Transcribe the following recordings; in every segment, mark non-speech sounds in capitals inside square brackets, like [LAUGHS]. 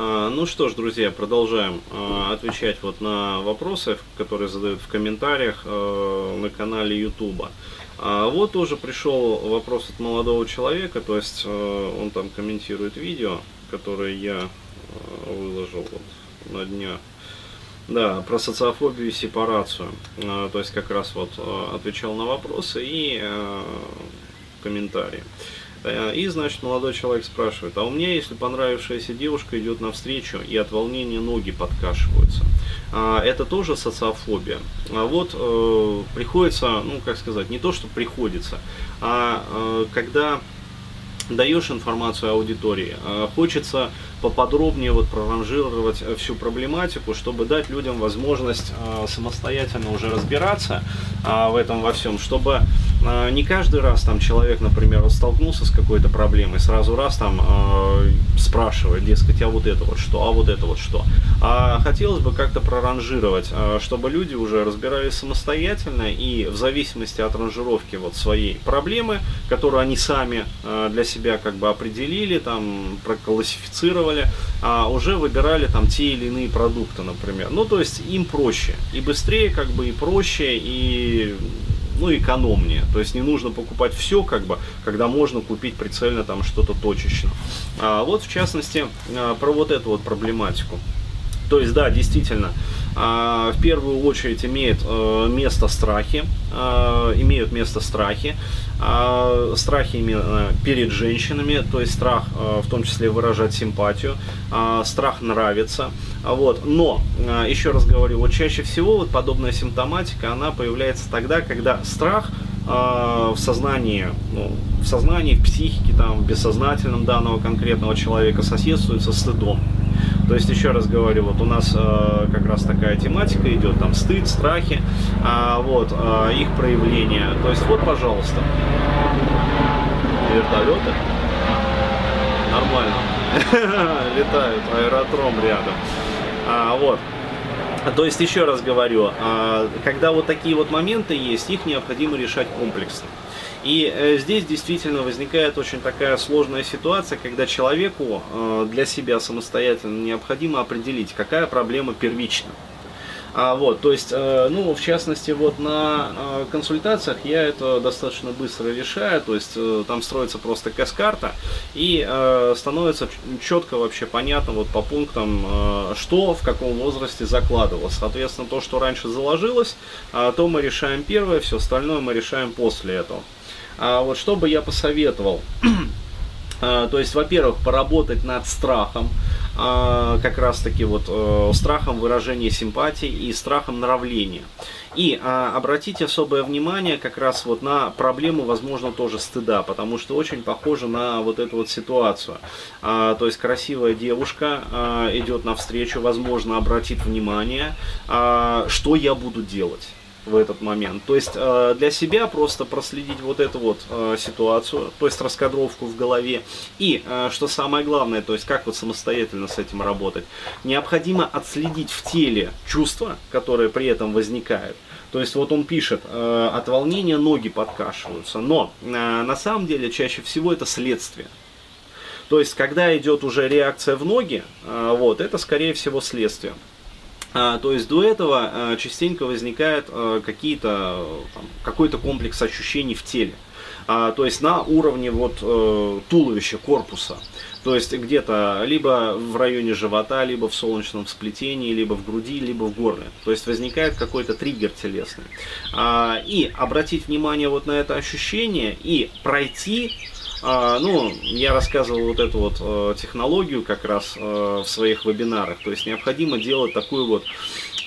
А, ну что ж, друзья, продолжаем а, отвечать вот на вопросы, которые задают в комментариях а, на канале YouTube. Вот тоже пришел вопрос от молодого человека, то есть он там комментирует видео, которое я выложил вот на днях. Да, про социофобию и сепарацию. То есть как раз вот отвечал на вопросы и комментарии. Э, и, значит, молодой человек спрашивает, а у меня, если понравившаяся девушка идет навстречу и от волнения ноги подкашиваются, а, это тоже социофобия. А вот э, приходится, ну, как сказать, не то, что приходится, а э, когда даешь информацию аудитории, э, хочется поподробнее вот проранжировать всю проблематику, чтобы дать людям возможность самостоятельно уже разбираться в этом во всем, чтобы не каждый раз там человек, например, столкнулся с какой-то проблемой, сразу раз там спрашивает, дескать, а вот это вот что, а вот это вот что. А хотелось бы как-то проранжировать, чтобы люди уже разбирались самостоятельно и в зависимости от ранжировки вот своей проблемы, которую они сами для себя как бы определили, там проклассифицировали, а уже выбирали там те или иные продукты, например. Ну, то есть им проще. И быстрее, как бы, и проще, и ну, экономнее. То есть не нужно покупать все, как бы, когда можно купить прицельно там что-то точечно. А вот, в частности, а, про вот эту вот проблематику. То есть, да, действительно, а, в первую очередь э, место страхи, а, имеют место страхи, а, страхи именно перед женщинами, то есть страх э, в том числе выражать симпатию, страх нравится, вот. Но, еще раз говорю, вот чаще всего вот подобная симптоматика, она появляется тогда, когда страх в сознании, ну, в сознании, в психике, там, в бессознательном данного конкретного человека соседствует со стыдом. То есть, еще раз говорю, вот у нас э, как раз такая тематика идет, там стыд, страхи, а, вот, э, их проявление. То есть, вот, пожалуйста, вертолеты. Нормально. [LAUGHS] Летают, аэродром рядом. А, вот. То есть, еще раз говорю, а, когда вот такие вот моменты есть, их необходимо решать комплексно. И э, здесь действительно возникает очень такая сложная ситуация, когда человеку э, для себя самостоятельно необходимо определить, какая проблема первична. А, вот, то есть, э, ну, в частности, вот на э, консультациях я это достаточно быстро решаю, то есть, э, там строится просто каскарта и становится четко вообще понятно вот по пунктам, что в каком возрасте закладывалось. Соответственно, то, что раньше заложилось, э, то мы решаем первое, все остальное мы решаем после этого. А вот что бы я посоветовал? [CLEARS THROAT] А, то есть, во-первых, поработать над страхом, а, как раз таки вот э, страхом выражения симпатии и страхом нравления. И а, обратите особое внимание как раз вот на проблему, возможно, тоже стыда, потому что очень похоже на вот эту вот ситуацию. То есть красивая девушка идет навстречу, возможно, обратит внимание, что я буду делать в этот момент. То есть э, для себя просто проследить вот эту вот э, ситуацию, то есть раскадровку в голове. И, э, что самое главное, то есть как вот самостоятельно с этим работать, необходимо отследить в теле чувства, которые при этом возникают. То есть вот он пишет, от волнения ноги подкашиваются, но на самом деле чаще всего это следствие. То есть, когда идет уже реакция в ноги, вот, это скорее всего следствие. А, то есть до этого а, частенько возникает а, какие-то, какой-то комплекс ощущений в теле. То есть на уровне вот э, туловища, корпуса. То есть где-то либо в районе живота, либо в солнечном сплетении, либо в груди, либо в горле. То есть возникает какой-то триггер телесный. И обратить внимание вот на это ощущение и пройти ну, я рассказывал вот эту вот э, технологию как раз э, в своих вебинарах. То есть необходимо делать такой вот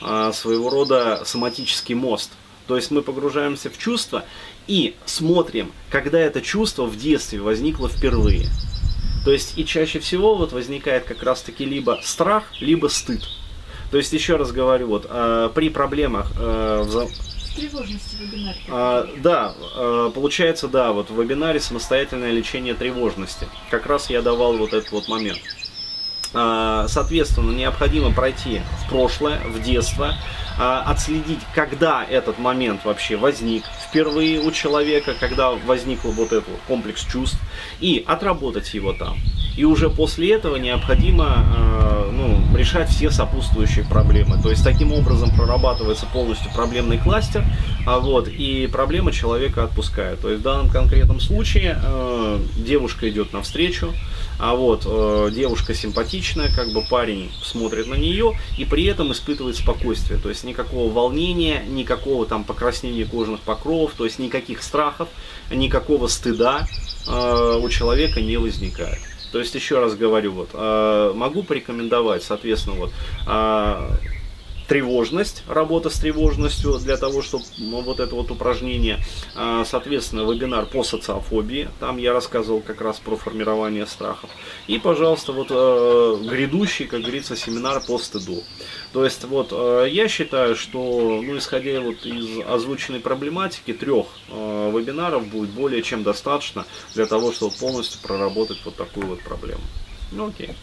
э, своего рода соматический мост. То есть мы погружаемся в чувство и смотрим, когда это чувство в детстве возникло впервые. То есть и чаще всего вот возникает как раз таки либо страх, либо стыд. То есть еще раз говорю, вот при проблемах Тревожности вебинаре. А, да, а, получается, да, вот в вебинаре самостоятельное лечение тревожности. Как раз я давал вот этот вот момент. А, соответственно, необходимо пройти в прошлое, в детство, а, отследить, когда этот момент вообще возник впервые у человека, когда возник вот этот комплекс чувств, и отработать его там. И уже после этого необходимо а, ну, решать все сопутствующие проблемы. То есть таким образом прорабатывается полностью проблемный кластер, вот, и проблема человека отпускает. То есть в данном конкретном случае девушка идет навстречу, а вот э, девушка симпатичная, как бы парень смотрит на нее и при этом испытывает спокойствие, то есть никакого волнения, никакого там покраснения кожных покровов, то есть никаких страхов, никакого стыда э, у человека не возникает. То есть еще раз говорю, вот э, могу порекомендовать, соответственно, вот э, тревожность, работа с тревожностью для того, чтобы ну, вот это вот упражнение, а, соответственно, вебинар по социофобии, там я рассказывал как раз про формирование страхов, и, пожалуйста, вот э, грядущий, как говорится, семинар по стыду. То есть, вот, э, я считаю, что, ну, исходя вот из озвученной проблематики, трех э, вебинаров будет более чем достаточно для того, чтобы полностью проработать вот такую вот проблему. Ну, окей.